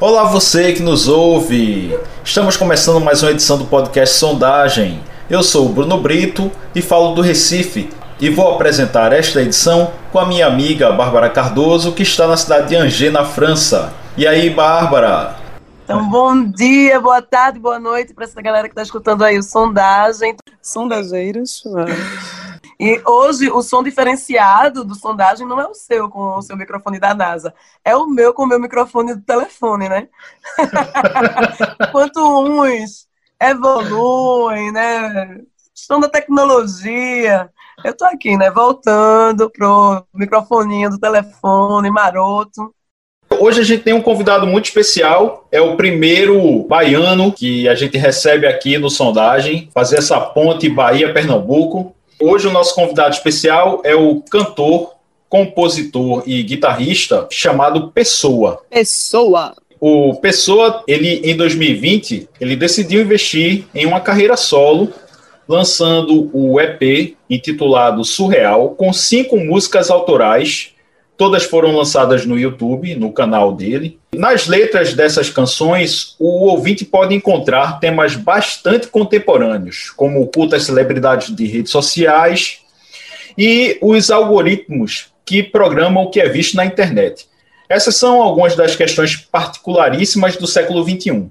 Olá você que nos ouve! Estamos começando mais uma edição do podcast Sondagem. Eu sou o Bruno Brito e falo do Recife. E vou apresentar esta edição com a minha amiga Bárbara Cardoso, que está na cidade de Angers, na França. E aí, Bárbara? Então, bom dia, boa tarde, boa noite para essa galera que está escutando aí o Sondagem. Sondageiros. E hoje o som diferenciado do sondagem não é o seu com o seu microfone da NASA, é o meu com o meu microfone do telefone, né? Enquanto uns evoluem, né? Estão da tecnologia. Eu tô aqui, né? Voltando pro microfoninho do telefone maroto. Hoje a gente tem um convidado muito especial, é o primeiro baiano que a gente recebe aqui no Sondagem, fazer essa ponte Bahia-Pernambuco. Hoje o nosso convidado especial é o cantor, compositor e guitarrista chamado Pessoa. Pessoa. O Pessoa, ele em 2020, ele decidiu investir em uma carreira solo, lançando o EP intitulado Surreal, com cinco músicas autorais. Todas foram lançadas no YouTube, no canal dele. Nas letras dessas canções, o ouvinte pode encontrar temas bastante contemporâneos, como o culto às celebridades de redes sociais e os algoritmos que programam o que é visto na internet. Essas são algumas das questões particularíssimas do século XXI.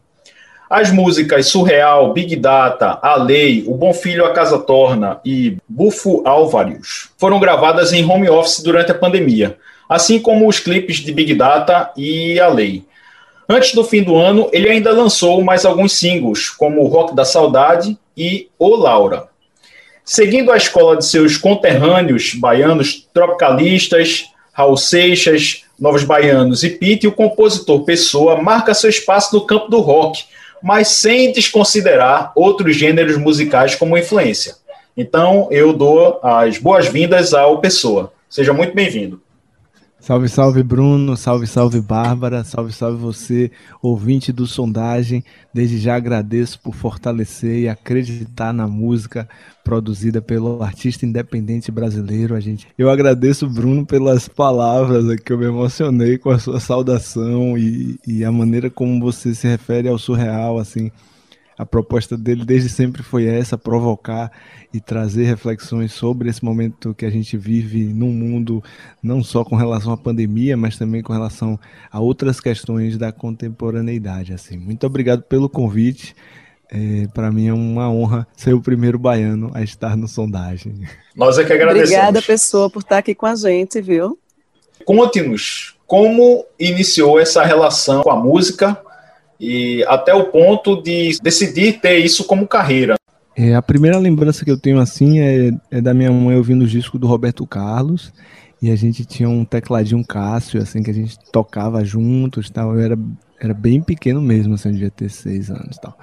As músicas Surreal, Big Data, A Lei, O Bom Filho a Casa Torna e Bufo Álvares foram gravadas em home office durante a pandemia, assim como os clipes de Big Data e A Lei. Antes do fim do ano, ele ainda lançou mais alguns singles, como Rock da Saudade e O Laura. Seguindo a escola de seus conterrâneos baianos tropicalistas, Raul Seixas, Novos Baianos e Pete, o compositor Pessoa marca seu espaço no campo do rock, mas sem desconsiderar outros gêneros musicais como influência. Então, eu dou as boas-vindas ao Pessoa. Seja muito bem-vindo. Salve, salve Bruno, salve, salve Bárbara, salve, salve você, ouvinte do Sondagem. Desde já agradeço por fortalecer e acreditar na música produzida pelo artista independente brasileiro. A gente, eu agradeço Bruno pelas palavras que eu me emocionei com a sua saudação e, e a maneira como você se refere ao surreal, assim. A proposta dele desde sempre foi essa, provocar e trazer reflexões sobre esse momento que a gente vive num mundo não só com relação à pandemia, mas também com relação a outras questões da contemporaneidade. Assim, muito obrigado pelo convite. É, para mim é uma honra ser o primeiro baiano a estar no sondagem. Nós é que agradecemos. Obrigada, pessoa, por estar aqui com a gente, viu? Conte-nos como iniciou essa relação com a música e até o ponto de decidir ter isso como carreira. É, a primeira lembrança que eu tenho assim é, é da minha mãe ouvindo o disco do Roberto Carlos e a gente tinha um tecladinho Cássio assim que a gente tocava juntos, tal. Eu era era bem pequeno mesmo, assim, eu devia ter seis anos, tal.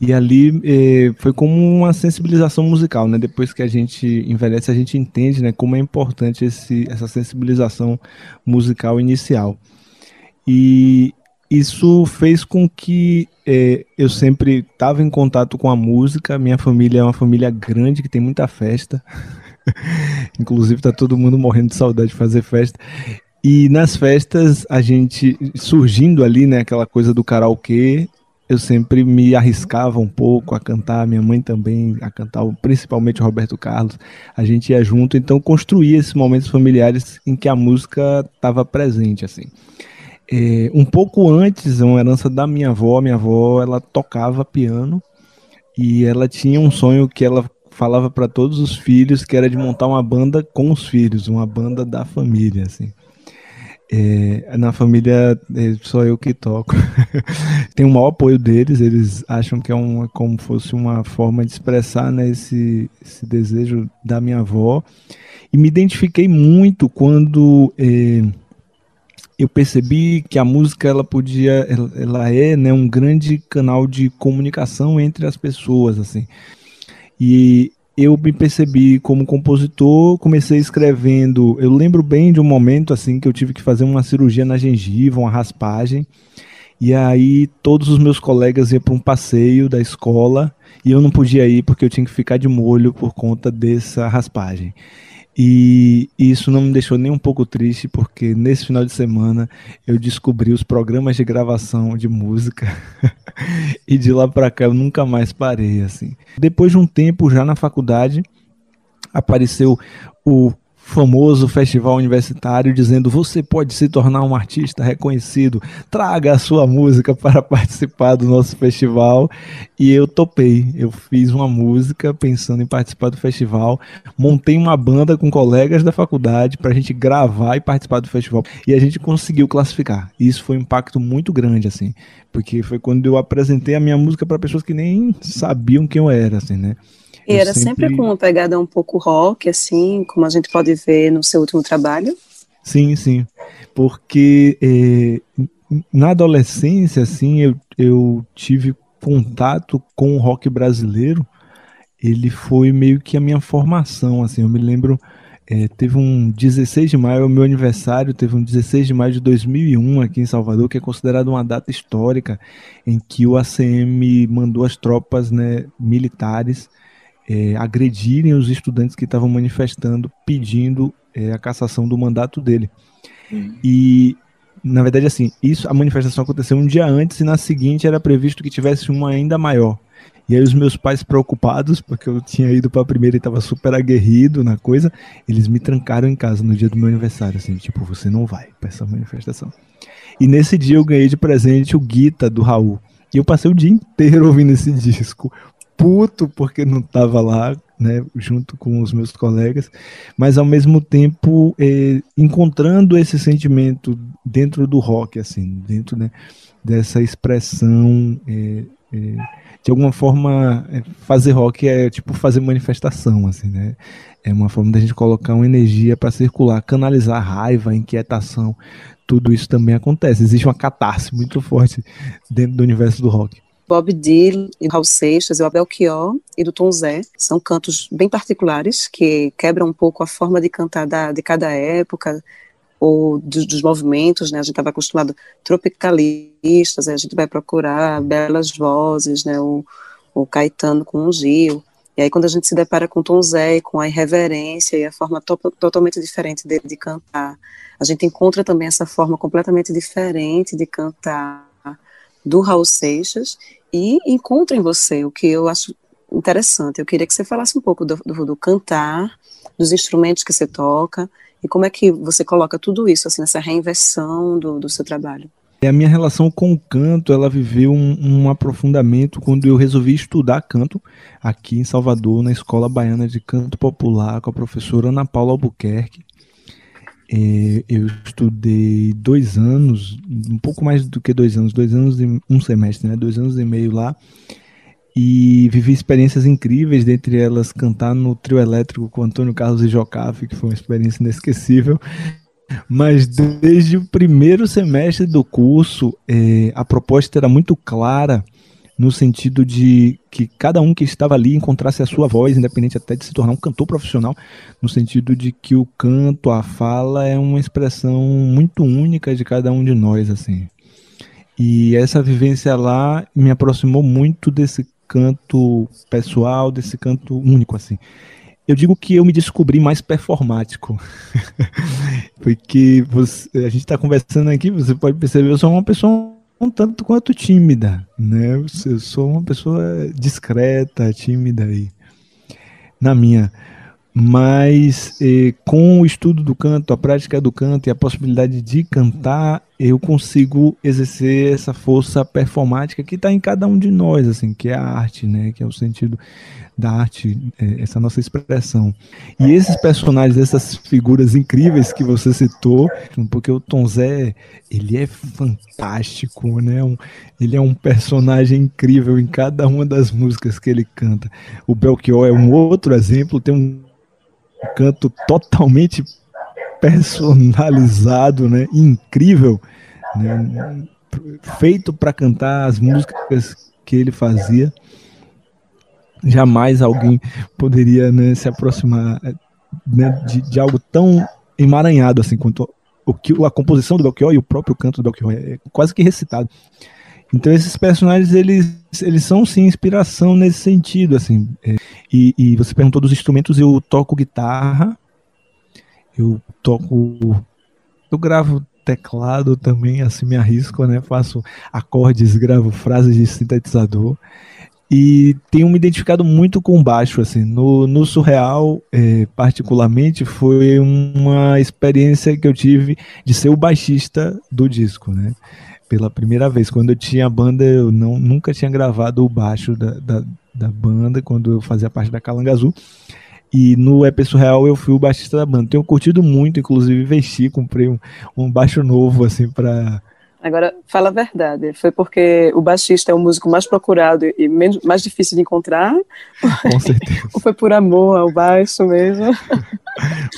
E ali eh, foi como uma sensibilização musical, né? Depois que a gente envelhece, a gente entende, né, como é importante esse, essa sensibilização musical inicial. E isso fez com que é, eu sempre estava em contato com a música. Minha família é uma família grande que tem muita festa. Inclusive tá todo mundo morrendo de saudade de fazer festa. E nas festas a gente surgindo ali, né, aquela coisa do karaokê, eu sempre me arriscava um pouco a cantar, minha mãe também a cantar, principalmente o Roberto Carlos. A gente ia junto, então construía esses momentos familiares em que a música estava presente assim. É, um pouco antes, uma herança da minha avó, minha avó ela tocava piano e ela tinha um sonho que ela falava para todos os filhos que era de montar uma banda com os filhos, uma banda da família, assim. É, na família é só eu que toco. Tem o maior apoio deles, eles acham que é uma, como fosse uma forma de expressar né, esse, esse desejo da minha avó. E me identifiquei muito quando é, eu percebi que a música ela podia, ela, é né, um grande canal de comunicação entre as pessoas, assim. E eu me percebi como compositor, comecei escrevendo. Eu lembro bem de um momento assim que eu tive que fazer uma cirurgia na gengiva, uma raspagem. E aí todos os meus colegas iam para um passeio da escola e eu não podia ir porque eu tinha que ficar de molho por conta dessa raspagem. E isso não me deixou nem um pouco triste, porque nesse final de semana eu descobri os programas de gravação de música e de lá para cá eu nunca mais parei assim. Depois de um tempo já na faculdade, apareceu o famoso festival universitário dizendo você pode se tornar um artista reconhecido, traga a sua música para participar do nosso festival e eu topei. Eu fiz uma música pensando em participar do festival, montei uma banda com colegas da faculdade para a gente gravar e participar do festival e a gente conseguiu classificar. Isso foi um impacto muito grande assim, porque foi quando eu apresentei a minha música para pessoas que nem sabiam quem eu era, assim, né? E era sempre... sempre... com uma pegada um pouco rock, assim, como a gente pode ver no seu último trabalho? Sim, sim. Porque eh, na adolescência, assim, eu, eu tive contato com o rock brasileiro. Ele foi meio que a minha formação, assim. Eu me lembro, eh, teve um 16 de maio, é o meu aniversário, teve um 16 de maio de 2001 aqui em Salvador, que é considerado uma data histórica em que o ACM mandou as tropas né, militares é, agredirem os estudantes que estavam manifestando pedindo é, a cassação do mandato dele. Uhum. E, na verdade, assim, isso a manifestação aconteceu um dia antes e na seguinte era previsto que tivesse uma ainda maior. E aí os meus pais preocupados, porque eu tinha ido para a primeira e estava super aguerrido na coisa, eles me trancaram em casa no dia do meu aniversário, assim, tipo, você não vai para essa manifestação. E nesse dia eu ganhei de presente o Guita do Raul. E eu passei o dia inteiro ouvindo esse disco, puto porque não estava lá, né, junto com os meus colegas, mas ao mesmo tempo eh, encontrando esse sentimento dentro do rock, assim, dentro né, dessa expressão. Eh, eh, de alguma forma, fazer rock é tipo fazer manifestação, assim, né? É uma forma da gente colocar uma energia para circular, canalizar raiva, inquietação, tudo isso também acontece. Existe uma catarse muito forte dentro do universo do rock. Bob Dylan, e Raul Seixas, o Abel Chior e do Tom Zé. São cantos bem particulares que quebram um pouco a forma de cantar da, de cada época ou dos, dos movimentos, né? A gente estava acostumado tropicalistas, a gente vai procurar belas vozes, né? O, o Caetano com o Gil. E aí quando a gente se depara com Tom Zé com a irreverência e a forma to totalmente diferente dele de cantar, a gente encontra também essa forma completamente diferente de cantar do Raul Seixas e encontra em você o que eu acho interessante. Eu queria que você falasse um pouco do, do, do, cantar, dos instrumentos que você toca e como é que você coloca tudo isso assim nessa reinversão do, do seu trabalho. A minha relação com o canto, ela viveu um, um, aprofundamento quando eu resolvi estudar canto aqui em Salvador, na Escola Baiana de Canto Popular, com a professora Ana Paula Albuquerque. É, eu estudei dois anos, um pouco mais do que dois anos, dois anos e um semestre, né? Dois anos e meio lá. E vivi experiências incríveis, dentre elas cantar no trio elétrico com Antônio Carlos e Jocafe, que foi uma experiência inesquecível. Mas desde o primeiro semestre do curso, é, a proposta era muito clara no sentido de que cada um que estava ali encontrasse a sua voz, independente até de se tornar um cantor profissional, no sentido de que o canto, a fala é uma expressão muito única de cada um de nós, assim. E essa vivência lá me aproximou muito desse canto pessoal, desse canto único, assim. Eu digo que eu me descobri mais performático. Porque você, a gente está conversando aqui, você pode perceber, eu sou uma pessoa um tanto quanto tímida, né? Eu sou uma pessoa discreta, tímida aí, na minha. Mas eh, com o estudo do canto, a prática do canto e a possibilidade de cantar, eu consigo exercer essa força performática que está em cada um de nós, assim, que é a arte, né? Que é o sentido da arte, eh, essa nossa expressão. E esses personagens, essas figuras incríveis que você citou, porque o Tom Zé, ele é fantástico, né? Um, ele é um personagem incrível em cada uma das músicas que ele canta. O Belchior é um outro exemplo, tem um canto totalmente personalizado, né? Incrível, né? feito para cantar as músicas que ele fazia. Jamais alguém poderia né, se aproximar né, de, de, algo tão emaranhado assim quanto o que a composição do Belchior e o próprio canto do Belchior é quase que recitado. Então esses personagens eles, eles são sim inspiração nesse sentido assim. É, e, e você perguntou dos instrumentos, eu toco guitarra, eu toco, eu gravo teclado também, assim me arrisco, né? Faço acordes, gravo frases de sintetizador e tenho me identificado muito com baixo, assim, no, no surreal, é, particularmente, foi uma experiência que eu tive de ser o baixista do disco, né? Pela primeira vez, quando eu tinha a banda, eu não, nunca tinha gravado o baixo da, da, da banda, quando eu fazia parte da Calanga Azul, e no EP Surreal eu fui o baixista da banda. Tenho curtido muito, inclusive vesti, comprei um, um baixo novo, assim, para Agora, fala a verdade. Foi porque o baixista é o músico mais procurado e menos, mais difícil de encontrar? Com certeza. Ou foi por amor ao baixo mesmo?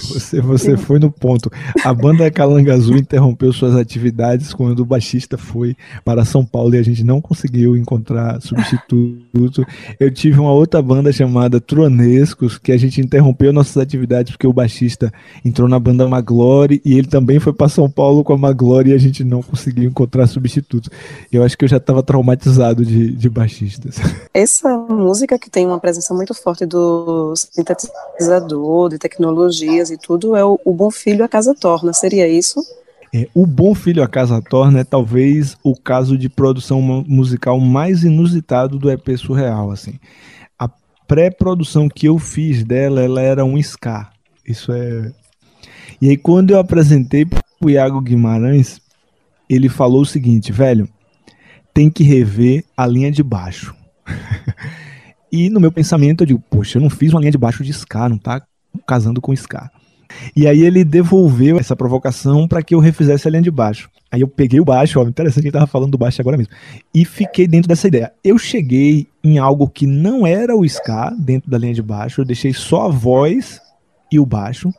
Você, você foi no ponto. A banda Calanga Azul interrompeu suas atividades quando o baixista foi para São Paulo e a gente não conseguiu encontrar substituto. Eu tive uma outra banda chamada Tronescos, que a gente interrompeu nossas atividades porque o baixista entrou na banda Maglore e ele também foi para São Paulo com a Maglore e a gente não conseguiu encontrar substitutos. Eu acho que eu já estava traumatizado de, de baixistas. Essa música que tem uma presença muito forte do sintetizador, de tecnologias e tudo, é o, o Bom Filho a Casa Torna, seria isso? É, o Bom Filho a Casa Torna é talvez o caso de produção musical mais inusitado do EP Surreal, assim. A pré-produção que eu fiz dela, ela era um ska. Isso é... E aí quando eu apresentei pro Iago Guimarães, ele falou o seguinte, velho, tem que rever a linha de baixo. e no meu pensamento eu digo, poxa, eu não fiz uma linha de baixo de ska, não tá casando com ska. E aí ele devolveu essa provocação para que eu refizesse a linha de baixo. Aí eu peguei o baixo, ó, interessante que ele tava falando do baixo agora mesmo. E fiquei dentro dessa ideia. Eu cheguei em algo que não era o ska dentro da linha de baixo, eu deixei só a voz e o baixo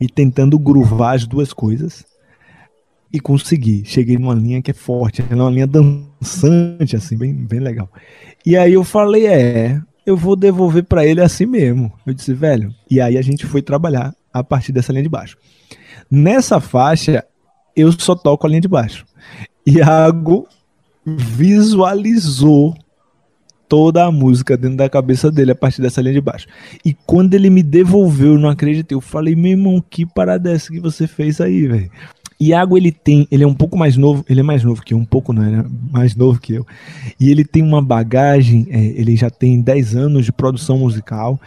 e tentando gruvar as duas coisas e consegui. Cheguei numa linha que é forte, é uma linha dançante, assim, bem, bem legal. E aí eu falei, é, eu vou devolver para ele assim mesmo. Eu disse, velho. E aí a gente foi trabalhar a partir dessa linha de baixo. Nessa faixa, eu só toco a linha de baixo. Iago visualizou toda a música dentro da cabeça dele a partir dessa linha de baixo. E quando ele me devolveu, eu não acreditei. Eu falei, meu irmão, que parada é essa que você fez aí, velho? Iago, ele tem, ele é um pouco mais novo, ele é mais novo que eu, um pouco não, ele é mais novo que eu. E ele tem uma bagagem, é, ele já tem 10 anos de produção musical,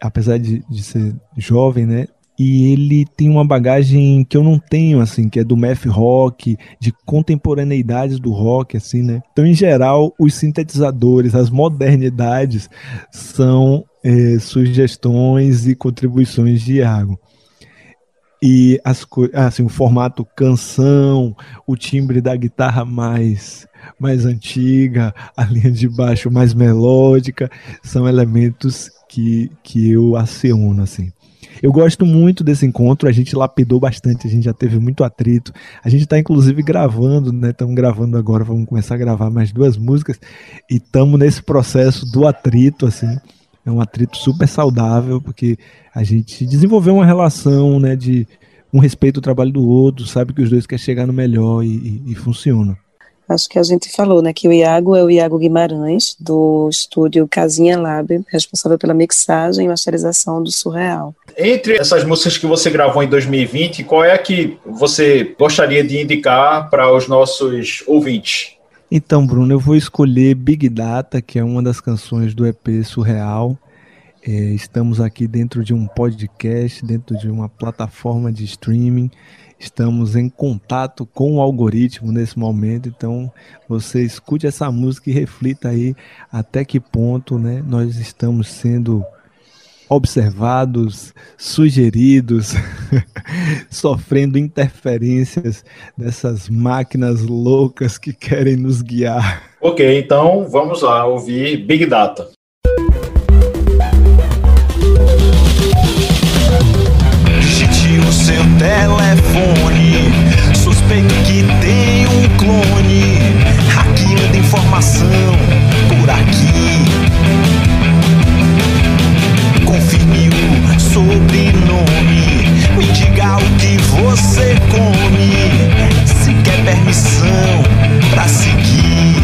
apesar de, de ser jovem, né? E ele tem uma bagagem que eu não tenho, assim, que é do math rock, de contemporaneidades do rock, assim, né? Então, em geral, os sintetizadores, as modernidades são é, sugestões e contribuições de Iago e as assim, o formato canção, o timbre da guitarra mais mais antiga, a linha de baixo mais melódica, são elementos que, que eu aciono assim. Eu gosto muito desse encontro, a gente lapidou bastante, a gente já teve muito atrito. A gente está inclusive gravando, né? Estamos gravando agora, vamos começar a gravar mais duas músicas e estamos nesse processo do atrito, assim é um atrito super saudável, porque a gente desenvolveu uma relação, né, de um respeito ao trabalho do outro, sabe que os dois querem chegar no melhor e, e, e funciona. Acho que a gente falou, né, que o Iago é o Iago Guimarães, do estúdio Casinha Lab, responsável pela mixagem e masterização do Surreal. Entre essas músicas que você gravou em 2020, qual é a que você gostaria de indicar para os nossos ouvintes? Então, Bruno, eu vou escolher Big Data, que é uma das canções do EP Surreal. É, estamos aqui dentro de um podcast, dentro de uma plataforma de streaming. Estamos em contato com o algoritmo nesse momento, então você escute essa música e reflita aí até que ponto né, nós estamos sendo observados, sugeridos, sofrendo interferências dessas máquinas loucas que querem nos guiar. Ok, então vamos lá ouvir Big Data. Digite o seu telefone, suspeito que tem um clone, você come, se quer permissão pra seguir.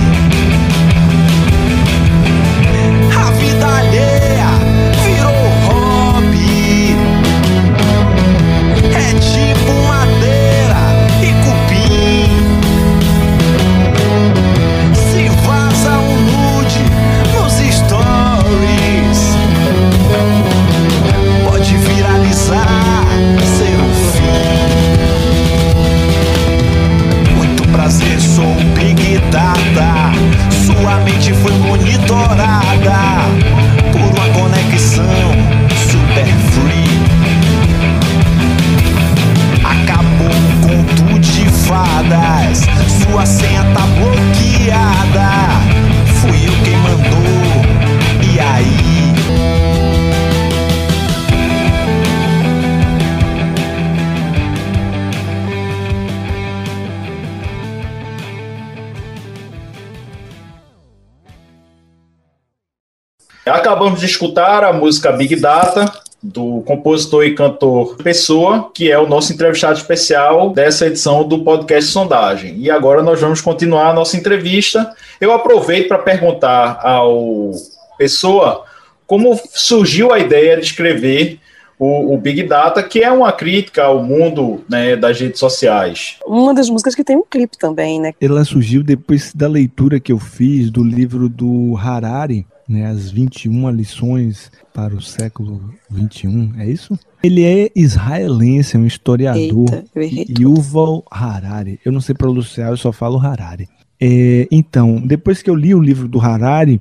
Acabamos de escutar a música Big Data, do compositor e cantor Pessoa, que é o nosso entrevistado especial dessa edição do podcast Sondagem. E agora nós vamos continuar a nossa entrevista. Eu aproveito para perguntar ao Pessoa como surgiu a ideia de escrever o, o, Big Data, que é uma crítica ao mundo né, das redes sociais. Uma das músicas que tem um clipe também, né? Ela surgiu depois da leitura que eu fiz do livro do Harari, né, as 21 lições para o século 21, é isso? Ele é israelense, é um historiador, Eita, Yuval Harari. Eu não sei pronunciar, eu só falo Harari. É, então, depois que eu li o livro do Harari,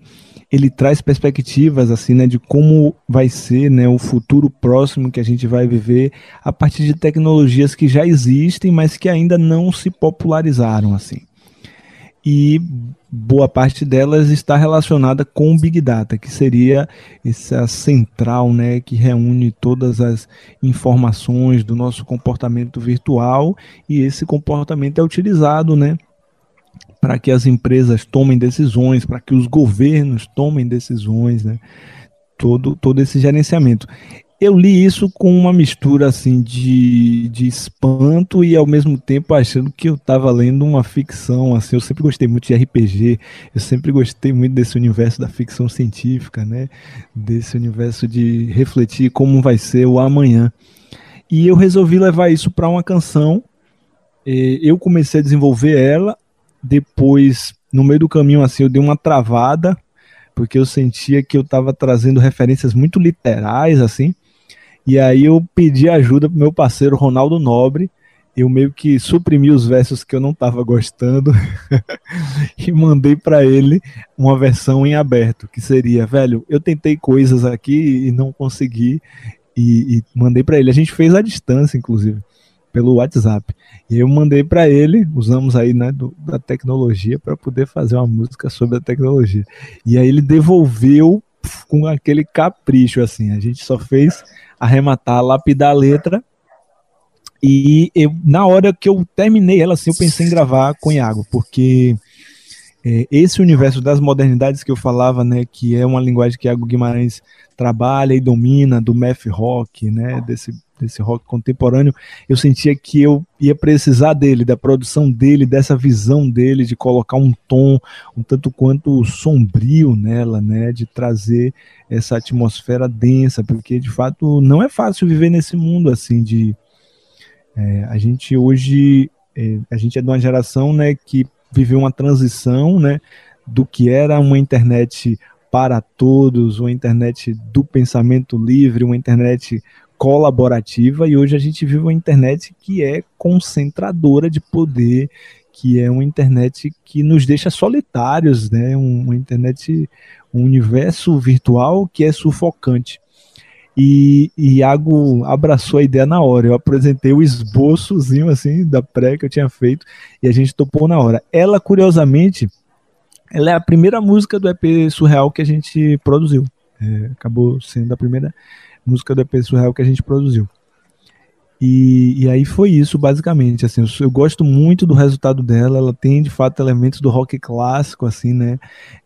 ele traz perspectivas assim, né, de como vai ser, né, o futuro próximo que a gente vai viver a partir de tecnologias que já existem, mas que ainda não se popularizaram assim. E boa parte delas está relacionada com o Big Data, que seria essa central, né, que reúne todas as informações do nosso comportamento virtual e esse comportamento é utilizado, né, para que as empresas tomem decisões, para que os governos tomem decisões, né? Todo, todo esse gerenciamento. Eu li isso com uma mistura assim de, de espanto e ao mesmo tempo achando que eu estava lendo uma ficção. Assim, eu sempre gostei muito de RPG, eu sempre gostei muito desse universo da ficção científica, né? Desse universo de refletir como vai ser o amanhã. E eu resolvi levar isso para uma canção. Eu comecei a desenvolver ela, depois, no meio do caminho, assim, eu dei uma travada, porque eu sentia que eu estava trazendo referências muito literais, assim. E aí eu pedi ajuda pro meu parceiro Ronaldo Nobre. Eu meio que suprimi os versos que eu não estava gostando e mandei para ele uma versão em aberto, que seria, velho, eu tentei coisas aqui e não consegui e, e mandei para ele. A gente fez à distância, inclusive pelo WhatsApp. E eu mandei para ele, usamos aí né, do, da tecnologia para poder fazer uma música sobre a tecnologia. E aí ele devolveu com aquele capricho assim. A gente só fez arrematar, lapidar a letra. E eu, na hora que eu terminei ela, assim, eu pensei em gravar com Iago, porque é, esse universo das modernidades que eu falava, né, que é uma linguagem que Iago Guimarães trabalha e domina, do math rock, né, desse desse rock contemporâneo, eu sentia que eu ia precisar dele, da produção dele, dessa visão dele, de colocar um tom um tanto quanto sombrio nela, né, de trazer essa atmosfera densa, porque de fato não é fácil viver nesse mundo assim de é, a gente hoje é, a gente é de uma geração, né, que viveu uma transição, né, do que era uma internet para todos, uma internet do pensamento livre, uma internet colaborativa e hoje a gente vive uma internet que é concentradora de poder, que é uma internet que nos deixa solitários, né? Uma internet, um universo virtual que é sufocante. E Iago abraçou a ideia na hora. Eu apresentei o esboçozinho assim da pré que eu tinha feito e a gente topou na hora. Ela, curiosamente, ela é a primeira música do EP Surreal que a gente produziu. É, acabou sendo a primeira música do EP Surreal que a gente produziu. E, e aí foi isso, basicamente. Assim, eu, eu, gosto muito do resultado dela. Ela tem, de fato, elementos do rock clássico, assim, né?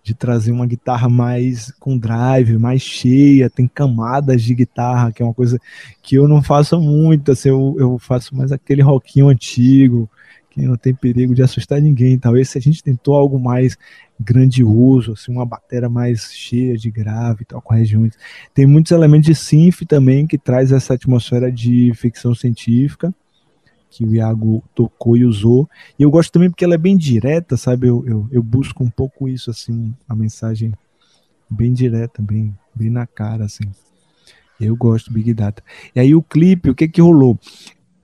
De trazer uma guitarra mais com drive, mais cheia, tem camadas de guitarra, que é uma coisa que eu não faço muito. Assim, eu, eu faço mais aquele rockinho antigo, que não tem perigo de assustar ninguém. Talvez se a gente tentou algo mais grandioso, assim, uma bateria mais cheia de grave, tal, com regiões. Tem muitos elementos de synth também que traz essa atmosfera de ficção científica que o Iago tocou e usou. E eu gosto também porque ela é bem direta, sabe? Eu, eu, eu busco um pouco isso, assim, a mensagem bem direta, bem, bem na cara, assim. Eu gosto do Big Data. E aí o clipe, o que que rolou?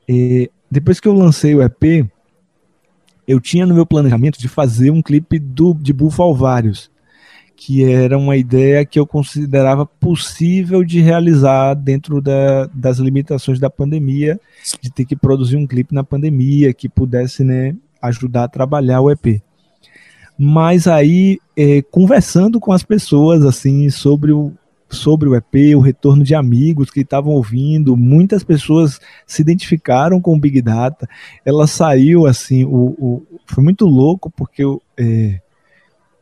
É, depois que eu lancei o EP, eu tinha no meu planejamento de fazer um clipe do, de Bufalvários, que era uma ideia que eu considerava possível de realizar dentro da, das limitações da pandemia, de ter que produzir um clipe na pandemia que pudesse né, ajudar a trabalhar o EP. Mas aí, é, conversando com as pessoas assim sobre o, sobre o EP, o retorno de amigos que estavam ouvindo, muitas pessoas se identificaram com o Big Data. Ela saiu assim, o, o foi muito louco porque eu, é,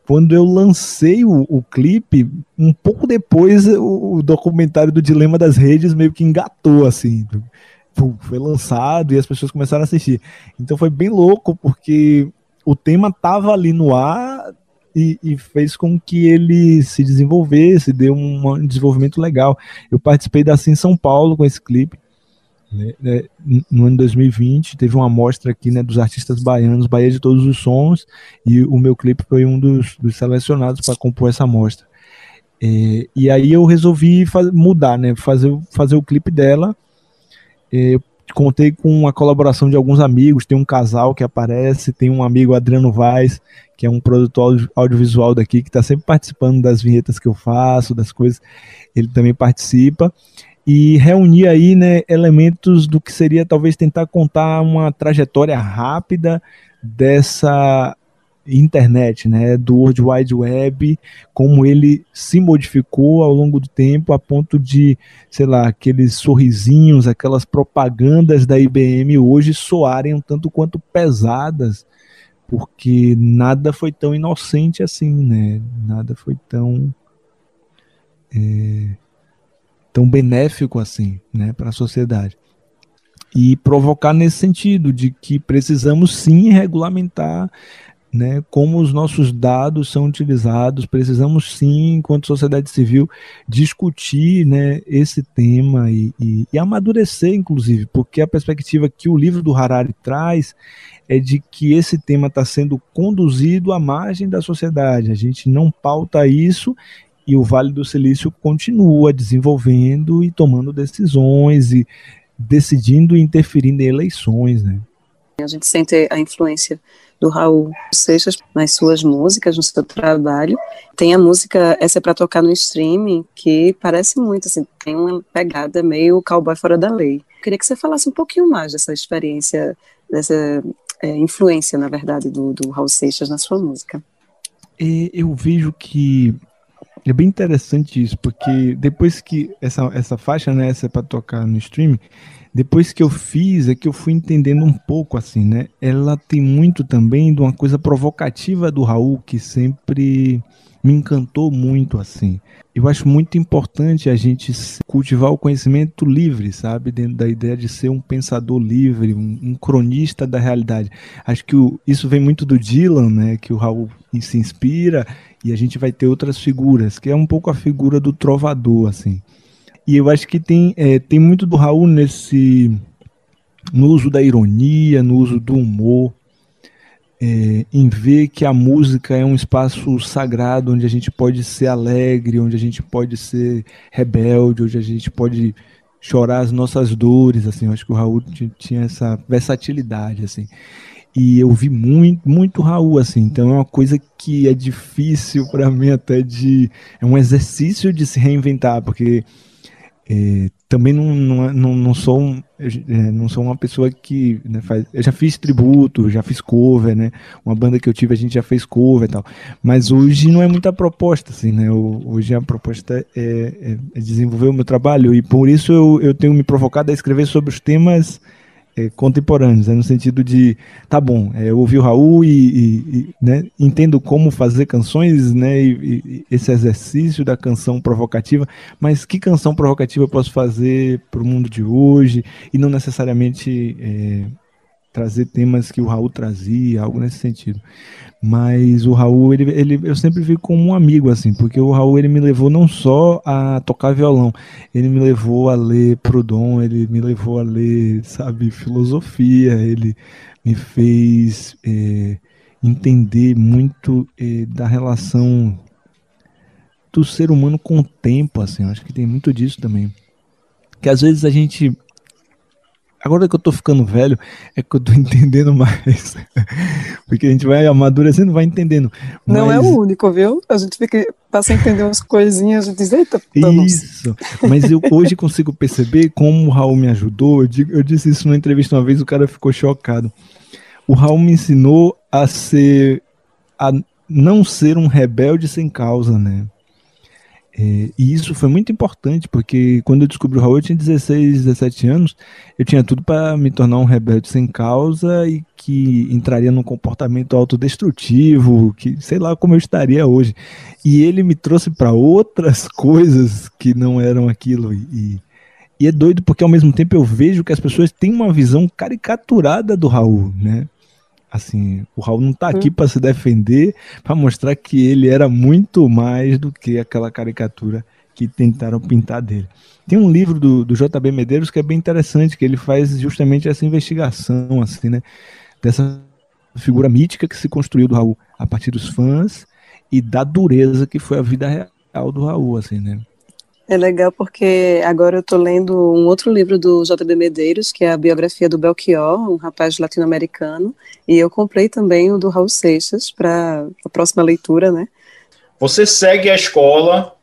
quando eu lancei o, o, clipe, um pouco depois o, o, documentário do Dilema das Redes meio que engatou assim. Foi lançado e as pessoas começaram a assistir. Então foi bem louco porque o tema tava ali no ar e, e, fez com que ele se desenvolvesse, deu um, desenvolvimento legal. Eu participei da Sim São Paulo com esse clipe. Né, né no ano 2020 teve uma amostra aqui né, dos artistas baianos, Bahia de Todos os Sons, e o meu clipe foi um dos, dos selecionados para compor essa amostra. É, e aí eu resolvi faz, mudar, né, fazer, fazer o clipe dela. É, contei com a colaboração de alguns amigos, tem um casal que aparece, tem um amigo Adriano Vaz, que é um produtor audiovisual daqui, que está sempre participando das vinhetas que eu faço, das coisas, ele também participa, e reunir aí né, elementos do que seria talvez tentar contar uma trajetória rápida dessa internet, né, do World Wide Web, como ele se modificou ao longo do tempo a ponto de, sei lá, aqueles sorrisinhos, aquelas propagandas da IBM hoje soarem um tanto quanto pesadas, porque nada foi tão inocente assim, né? Nada foi tão é, tão benéfico assim, né, para a sociedade e provocar nesse sentido de que precisamos sim regulamentar né, como os nossos dados são utilizados. Precisamos sim, enquanto sociedade civil, discutir né, esse tema e, e, e, amadurecer, inclusive, porque a perspectiva que o livro do Harari traz é de que esse tema está sendo conduzido à margem da sociedade. A gente não pauta isso e o Vale do Silício continua desenvolvendo e tomando decisões e decidindo e interferindo em eleições, né? A gente sente a influência do Raul Seixas nas suas músicas, no seu trabalho. Tem a música Essa é para tocar no streaming, que parece muito, assim, tem uma pegada meio cowboy fora da lei. Queria que você falasse um pouquinho mais dessa experiência, dessa é, influência, na verdade, do, do Raul Seixas na sua música. E eu vejo que é bem interessante isso, porque depois que essa, essa faixa, né, essa é para tocar no streaming, depois que eu fiz, é que eu fui entendendo um pouco assim, né? Ela tem muito também de uma coisa provocativa do Raul que sempre me encantou muito assim. Eu acho muito importante a gente cultivar o conhecimento livre, sabe? Dentro da ideia de ser um pensador livre, um, um cronista da realidade. Acho que o, isso vem muito do Dylan, né? Que o Raul se inspira e a gente vai ter outras figuras, que é um pouco a figura do trovador, assim. E eu acho que tem, é, tem muito do Raul nesse. no uso da ironia, no uso do humor, é, em ver que a música é um espaço sagrado onde a gente pode ser alegre, onde a gente pode ser rebelde, onde a gente pode chorar as nossas dores, assim, eu acho que o Raul tinha essa versatilidade, assim, e eu vi muito, muito Raul, assim, então é uma coisa que é difícil para mim até de, é um exercício de se reinventar, porque é, também não, não, não, não sou um, é, não sou uma pessoa que né, faz. Eu já fiz tributo, já fiz cover, né? Uma banda que eu tive a gente já fez cover e tal. Mas hoje não é muita proposta, assim, né? hoje a proposta é, é, é, desenvolver o meu trabalho e por isso eu, eu tenho me provocado a escrever sobre os temas é, contemporâneos, né, no sentido de, tá bom, é, eu ouvi o Raul e, e, e né, entendo como fazer canções, né, e, esse exercício da canção provocativa, mas que canção provocativa eu posso fazer para o mundo de hoje e não necessariamente é, trazer temas que o Raul trazia, algo nesse sentido. Mas o Raul, ele, ele, eu sempre vi como um amigo, assim, porque o Raul ele me levou não só a tocar violão, ele me levou a ler Proudhon, ele me levou a ler, sabe, filosofia, ele me fez é, entender muito é, da relação do ser humano com o tempo, assim, eu acho que tem muito disso também. Que às vezes a gente agora que eu tô ficando velho, é que eu tô entendendo mais. Porque a gente vai amadurecendo, vai entendendo. Não é Mas- o único, viu? A gente fica, passa a entender umas coisinhas, a gente diz, eita, danos. Isso. Mas eu hoje consigo perceber como o Raul me ajudou. Eu, digo- eu disse isso numa entrevista uma vez, o cara ficou chocado. O Raul me ensinou a ser. a não ser um rebelde sem causa, né? É, e isso foi muito importante, porque quando eu descobri o Raul, eu tinha 16, 17 anos, eu tinha tudo para me tornar um rebelde sem causa e que entraria num comportamento autodestrutivo, que sei lá como eu estaria hoje. E ele me trouxe para outras coisas que não eram aquilo. E, e- é doido porque ao mesmo tempo eu vejo que as pessoas têm uma visão caricaturada do Raul, né? Assim, o Raul não tá aqui para se defender, para mostrar que ele era muito mais do que aquela caricatura que tentaram pintar dele. Tem um livro do, do JB Medeiros que é bem interessante, que ele faz justamente essa investigação, assim, né? Dessa figura mítica que se construiu do Raul a partir dos fãs e da dureza que foi a vida real do Raul, assim, né? É legal porque agora eu estou lendo um outro livro do JB Medeiros, que é a biografia do Belchior, um rapaz latino-americano, e eu comprei também o do Raul Seixas para a próxima leitura, né? Você segue a escola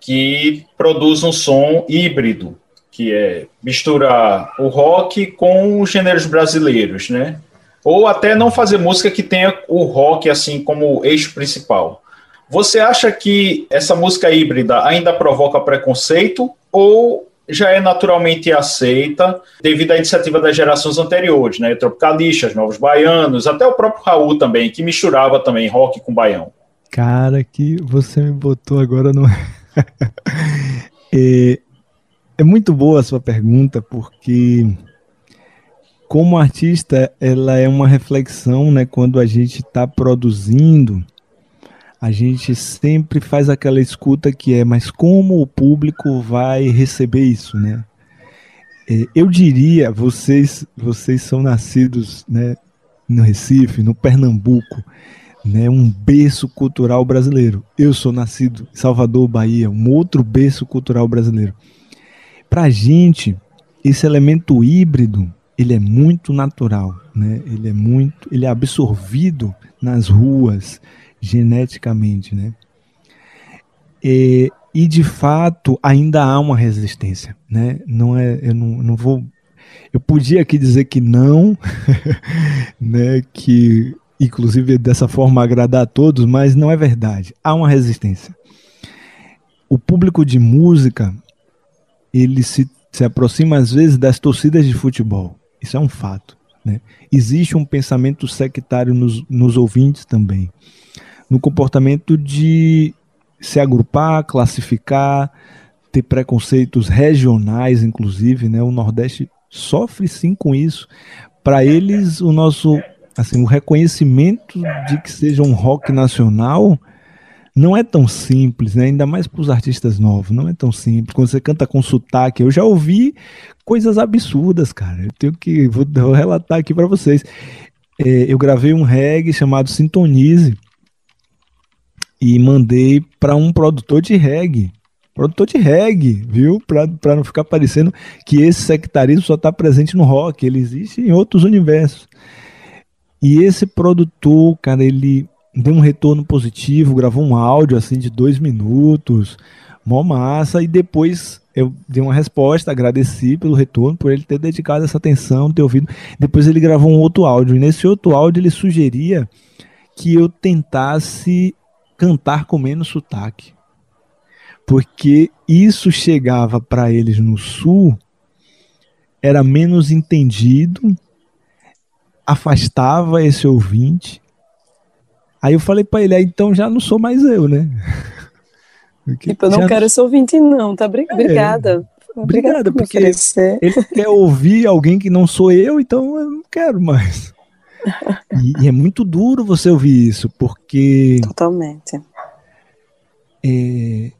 que produz um som híbrido, que é misturar o rock com os gêneros brasileiros, né? Ou até não fazer música que tenha o rock assim como eixo principal. Você acha que essa música híbrida ainda provoca preconceito ou já é naturalmente aceita devido à iniciativa das gerações anteriores, né? Tropicalistas, Novos Baianos, até o próprio Raul também, que misturava também rock com baião. Cara, que você me botou agora no. é, é muito boa a sua pergunta, porque como artista, ela é uma reflexão, né? Quando a gente está produzindo, a gente sempre faz aquela escuta que é, mas como o público vai receber isso, né? É, eu diria, vocês, vocês são nascidos, né? No Recife, no Pernambuco né, um berço cultural brasileiro. Eu sou nascido em Salvador, Bahia, um outro berço cultural brasileiro. Para a gente, esse elemento híbrido, ele é muito natural, né? Ele é muito, ele é absorvido nas ruas geneticamente, né? E, e de fato ainda há uma resistência, né? Não é, eu não, não vou, eu podia aqui dizer que não, né? Que inclusive dessa forma agradar a todos, mas não é verdade. Há uma resistência. O público de música, ele se, se aproxima às vezes das torcidas de futebol. Isso é um fato. Né? Existe um pensamento sectário nos, nos ouvintes também. No comportamento de se agrupar, classificar, ter preconceitos regionais, inclusive, né? O Nordeste sofre sim com isso. Para eles, o nosso assim, o reconhecimento de que seja um rock nacional não é tão simples, né? ainda mais para os artistas novos, não é tão simples. Quando você canta com sotaque, eu já ouvi coisas absurdas, cara. Eu tenho que vou, vou relatar aqui para vocês. É, eu gravei um reggae chamado Sintonize e mandei para um produtor de reggae. Produtor de reggae, viu? Para não ficar parecendo que esse sectarismo só está presente no rock, ele existe em outros universos. E esse produtor, cara, ele deu um retorno positivo, gravou um áudio assim de dois minutos, mó massa, e depois eu dei uma resposta, agradeci pelo retorno, por ele ter dedicado essa atenção, ter ouvido. Depois ele gravou um outro áudio, e nesse outro áudio ele sugeria que eu tentasse cantar com menos sotaque. Porque isso chegava para eles no sul, era menos entendido, afastava esse ouvinte. Aí eu falei para ele, ah, então já não sou mais eu, né? Porque Tipo, eu não quero esse ouvinte, não, tá? Bri- Obrigada. Obrigada, por me porque- ele quer ouvir alguém que não sou eu, então eu não quero mais. E, e é muito duro você ouvir isso, porque Totalmente. é,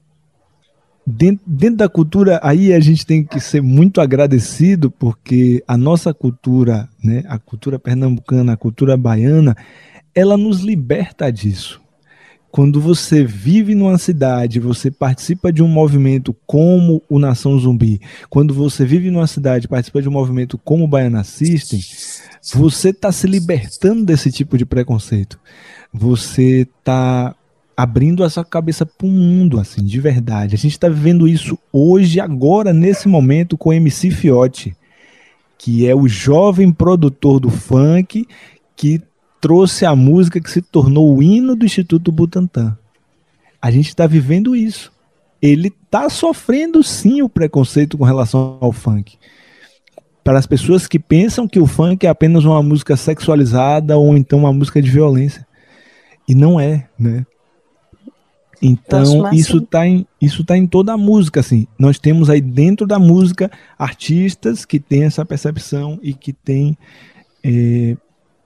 dentro, dentro da cultura, aí a gente tem que ser muito agradecido, porque a nossa cultura, né, a cultura pernambucana, a cultura baiana, ela nos liberta disso. Quando você vive numa cidade, você participa de um movimento como o Nação Zumbi, quando você vive numa cidade, participa de um movimento como o Baiana System, você está se libertando desse tipo de preconceito. Você está abrindo a sua cabeça para o mundo, assim, de verdade. A gente está vivendo isso hoje, agora, nesse momento, com o MC Fiote, que é o jovem produtor do funk que trouxe a música que se tornou o hino do Instituto Butantan. A gente está vivendo isso. Ele está sofrendo sim o preconceito com relação ao funk. Para as pessoas que pensam que o funk é apenas uma música sexualizada ou então uma música de violência. E não é, né? Então, isso está em, isso tá em toda a música, assim. Nós temos aí dentro da música artistas que têm essa percepção e que têm é,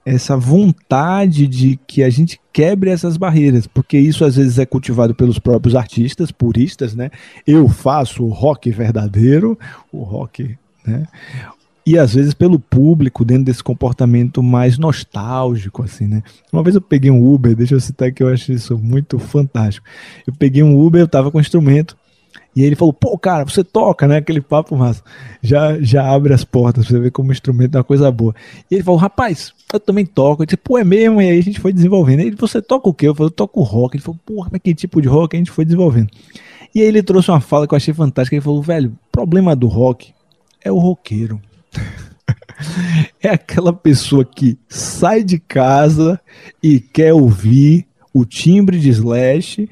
essa vontade de que a gente quebre essas barreiras, porque isso às vezes é cultivado pelos próprios artistas, puristas, né? Eu faço o rock verdadeiro, o rock, né? E às vezes pelo público, dentro desse comportamento mais nostálgico, assim, né? Uma vez eu peguei um Uber, deixa eu citar que eu acho isso muito fantástico. Eu peguei um Uber, eu tava com um instrumento, e ele falou, pô, cara, você toca, né? Aquele papo massa. Já, já abre as portas pra você ver como instrumento é uma coisa boa. E ele falou, rapaz, eu também toco. Eu disse, pô, é mesmo? E aí a gente foi desenvolvendo. Ele, você toca o quê? Eu falei, eu toco rock. Ele falou, porra, mas que tipo de rock? a gente foi desenvolvendo. E aí ele trouxe uma fala que eu achei fantástica. Ele falou, velho, o problema do rock é o roqueiro. é aquela pessoa que sai de casa e quer ouvir o timbre de Slash,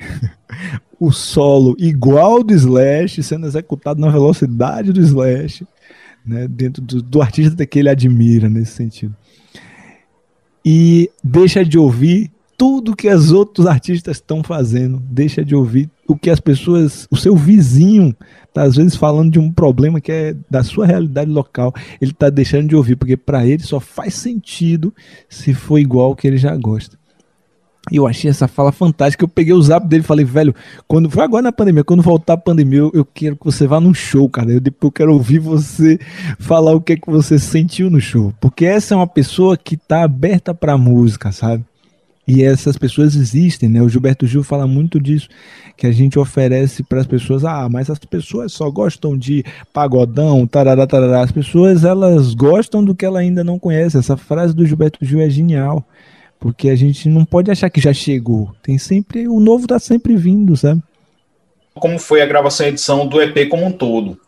o solo igual do Slash, sendo executado na velocidade do Slash, né, dentro do, do artista que ele admira nesse sentido. E deixa de ouvir tudo que os outros artistas estão fazendo, deixa de ouvir o que as pessoas, o seu vizinho está às vezes falando de um problema que é da sua realidade local, ele está deixando de ouvir, porque para ele só faz sentido se for igual que ele já gosta. E eu achei essa fala fantástica. Eu peguei o zap dele e falei, velho, quando foi agora na pandemia, quando voltar a pandemia, eu, eu quero que você vá num show, cara. Eu depois eu quero ouvir você falar o que é que você sentiu no show. Porque essa é uma pessoa que tá aberta pra música, sabe? E essas pessoas existem, né? O Gilberto Gil fala muito disso, que a gente oferece para as pessoas, ah, mas as pessoas só gostam de pagodão, tarará, tarará. As pessoas, elas gostam do que ela ainda não conhece. Essa frase do Gilberto Gil é genial. Porque a gente não pode achar que já chegou. Tem sempre. O novo tá sempre vindo, sabe? Como foi a gravação e edição do EP como um todo? Tá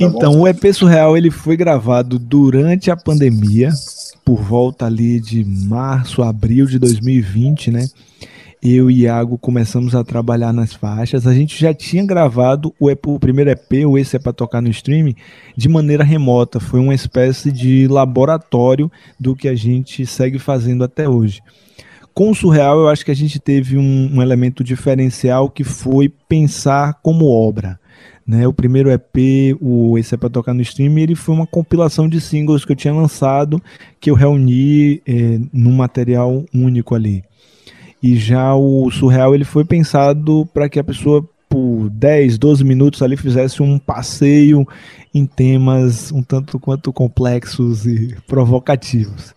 então, bom? o EP Surreal ele foi gravado durante a pandemia, por volta ali de março, abril de 2020, né? Eu e Iago começamos a trabalhar nas faixas. A gente já tinha gravado o, EP, o primeiro EP, o Esse é para tocar no streaming, de maneira remota. Foi uma espécie de laboratório do que a gente segue fazendo até hoje. Com o Surreal, eu acho que a gente teve um, um elemento diferencial que foi pensar como obra. Né, o primeiro EP, o Esse é para tocar no stream, ele foi uma compilação de singles que eu tinha lançado, que eu reuni é, num material único ali. E já o surreal ele foi pensado para que a pessoa por 10, 12 minutos ali fizesse um passeio em temas um tanto quanto complexos e provocativos.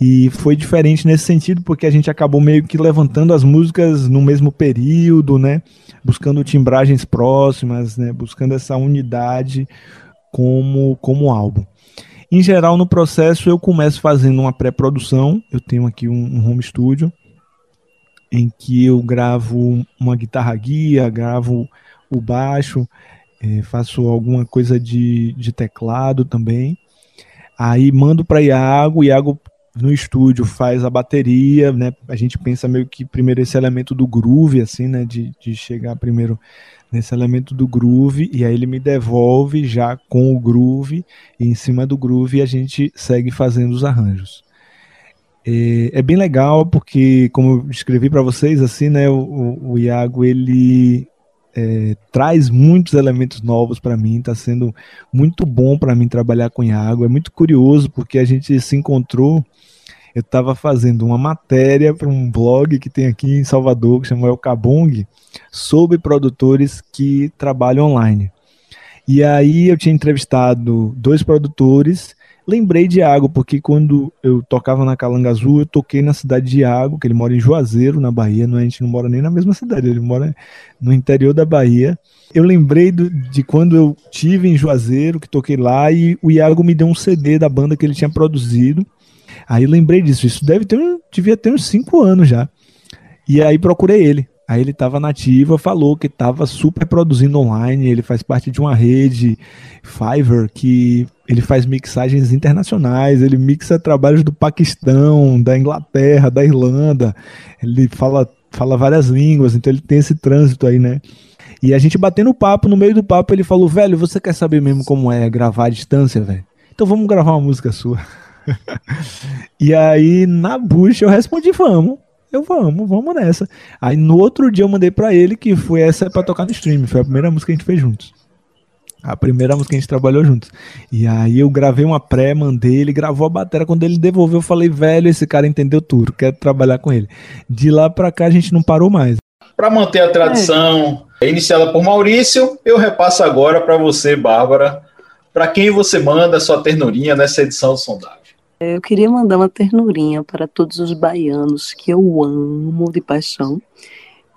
E foi diferente nesse sentido porque a gente acabou meio que levantando as músicas no mesmo período, né? Buscando timbragens próximas, né? Buscando essa unidade como como álbum. Em geral, no processo eu começo fazendo uma pré-produção. Eu tenho aqui um, um home studio em que eu gravo uma guitarra guia, gravo o baixo, é, faço alguma coisa de, de teclado também. Aí mando para Iago, Iago no estúdio faz a bateria, né? A gente pensa meio que primeiro esse elemento do groove, assim, né? De, de chegar primeiro nesse elemento do groove, e aí ele me devolve já com o groove, e em cima do groove a gente segue fazendo os arranjos. É, bem legal porque, como eu escrevi para vocês, assim, né, o, o Iago ele é, traz muitos elementos novos para mim, está sendo muito bom para mim trabalhar com o Iago. É muito curioso porque a gente se encontrou. Eu estava fazendo uma matéria para um blog que tem aqui em Salvador, que chama El Cabong, sobre produtores que trabalham online. E aí eu tinha entrevistado dois produtores lembrei de Iago, porque quando eu tocava na Calanga Azul, eu toquei na cidade de Iago, que ele mora em Juazeiro, na Bahia, não, a gente não mora nem na mesma cidade, ele mora no interior da Bahia. Eu lembrei do, de quando eu tive em Juazeiro, que toquei lá, e o Iago me deu um CD da banda que ele tinha produzido. Aí lembrei disso, isso deve ter, devia ter uns cinco anos já. E aí procurei ele. Aí ele estava nativa, falou que estava super produzindo online. Ele faz parte de uma rede Fiverr que ele faz mixagens internacionais. Ele mixa trabalhos do Paquistão, da Inglaterra, da Irlanda. Ele fala, fala várias línguas, então ele tem esse trânsito aí, né? E a gente batendo papo, no meio do papo, ele falou: velho, você quer saber mesmo como é gravar à distância, velho? Então vamos gravar uma música sua. e aí, na bucha, eu respondi: vamos. Eu vamos, vamos nessa. Aí no outro dia eu mandei para ele que foi essa para tocar no stream. Foi a primeira música que a gente fez juntos. A primeira música que a gente trabalhou juntos. E aí eu gravei uma pré, mandei, ele gravou a bateria. Quando ele devolveu, eu falei, velho, esse cara entendeu tudo, quero trabalhar com ele. De lá para cá a gente não parou mais. Para manter a tradição é. iniciada por Maurício, eu repasso agora para você, Bárbara, para quem você manda sua ternurinha nessa edição do Sondagem. Eu queria mandar uma ternurinha para todos os baianos que eu amo de paixão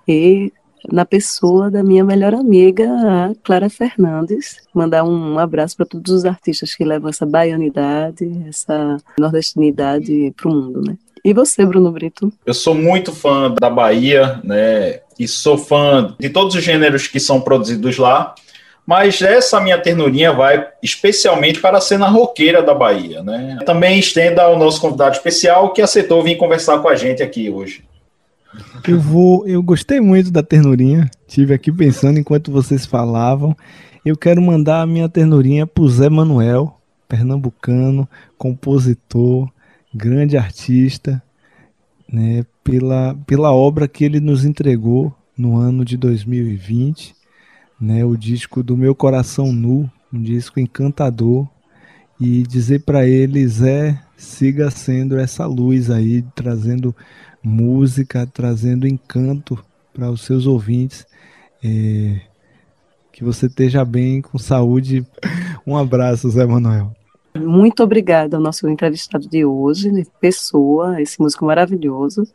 e na pessoa da minha melhor amiga, a Clara Fernandes. Mandar um abraço para todos os artistas que levam essa baianidade, essa nordestinidade para o mundo, né? E você, Bruno Brito? Eu sou muito fã da Bahia, né? E sou fã de todos os gêneros que são produzidos lá. Mas essa minha ternurinha vai especialmente para a cena roqueira da Bahia, né? Também estenda ao nosso convidado especial que aceitou vir conversar com a gente aqui hoje. Eu vou, eu gostei muito da ternurinha. Tive aqui pensando enquanto vocês falavam. Eu quero mandar a minha ternurinha para o Zé Manuel, pernambucano, compositor, grande artista, né, pela, pela obra que ele nos entregou no ano de 2020 né, o disco do Meu Coração Nu, um disco encantador, e dizer para eles é siga sendo essa luz aí, trazendo música, trazendo encanto para os seus ouvintes. É, que você esteja bem, com saúde. Um abraço, Zé Manuel. Muito obrigada ao nosso entrevistado de hoje, Pessoa, esse músico maravilhoso.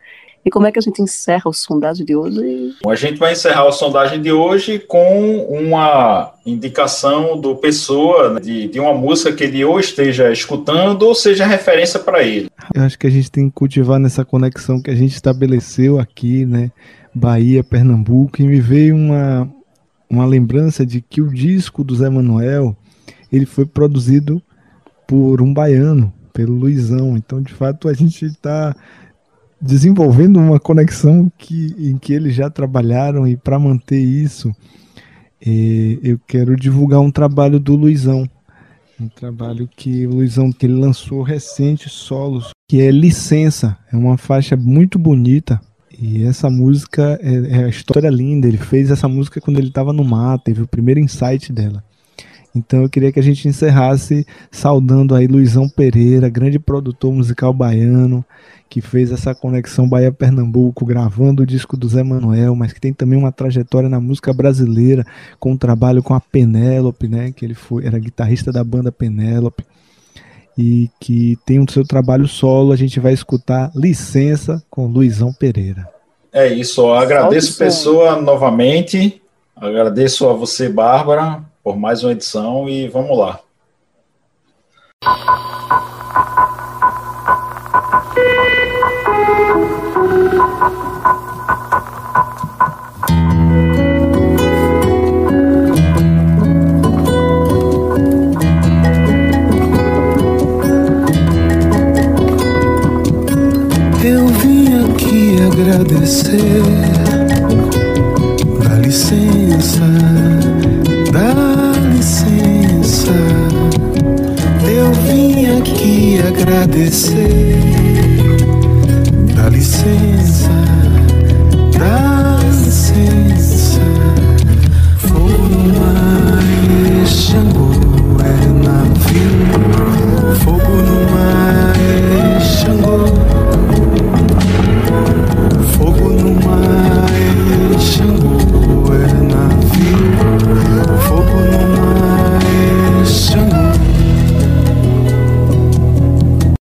E como é que a gente encerra o sondagem de hoje? A gente vai encerrar a sondagem de hoje com uma indicação do Pessoa né, de, de uma música que ele ou esteja escutando ou seja referência para ele. Eu acho que a gente tem que cultivar nessa conexão que a gente estabeleceu aqui, né? Bahia, Pernambuco, e me veio uma, uma lembrança de que o disco do Zé Manuel ele foi produzido por um baiano, pelo Luizão. Então, de fato, a gente está desenvolvendo uma conexão que, em que eles já trabalharam e para manter isso, é, eu quero divulgar um trabalho do Luizão, um trabalho que o Luizão que ele lançou recente solos, que é Licença, é uma faixa muito bonita. E essa música é, é a história linda. Ele fez essa música quando ele estava no mar, teve o primeiro insight dela. Então eu queria que a gente encerrasse saudando aí Luizão Pereira, grande produtor musical baiano, que fez essa conexão Bahia-Pernambuco, gravando o disco do Zé Manuel, mas que tem também uma trajetória na música brasileira, com um trabalho com a Penélope, né, que ele foi, era guitarrista da banda Penélope, e que tem o seu trabalho solo, a gente vai escutar Licença com Luizão Pereira. É isso, eu agradeço pessoa novamente, agradeço a você, Bárbara, por mais uma edição e vamos lá. Eu vim aqui agradecer. Dá licença, agradecer. Dá licença, dá licença. foi mais Xangô.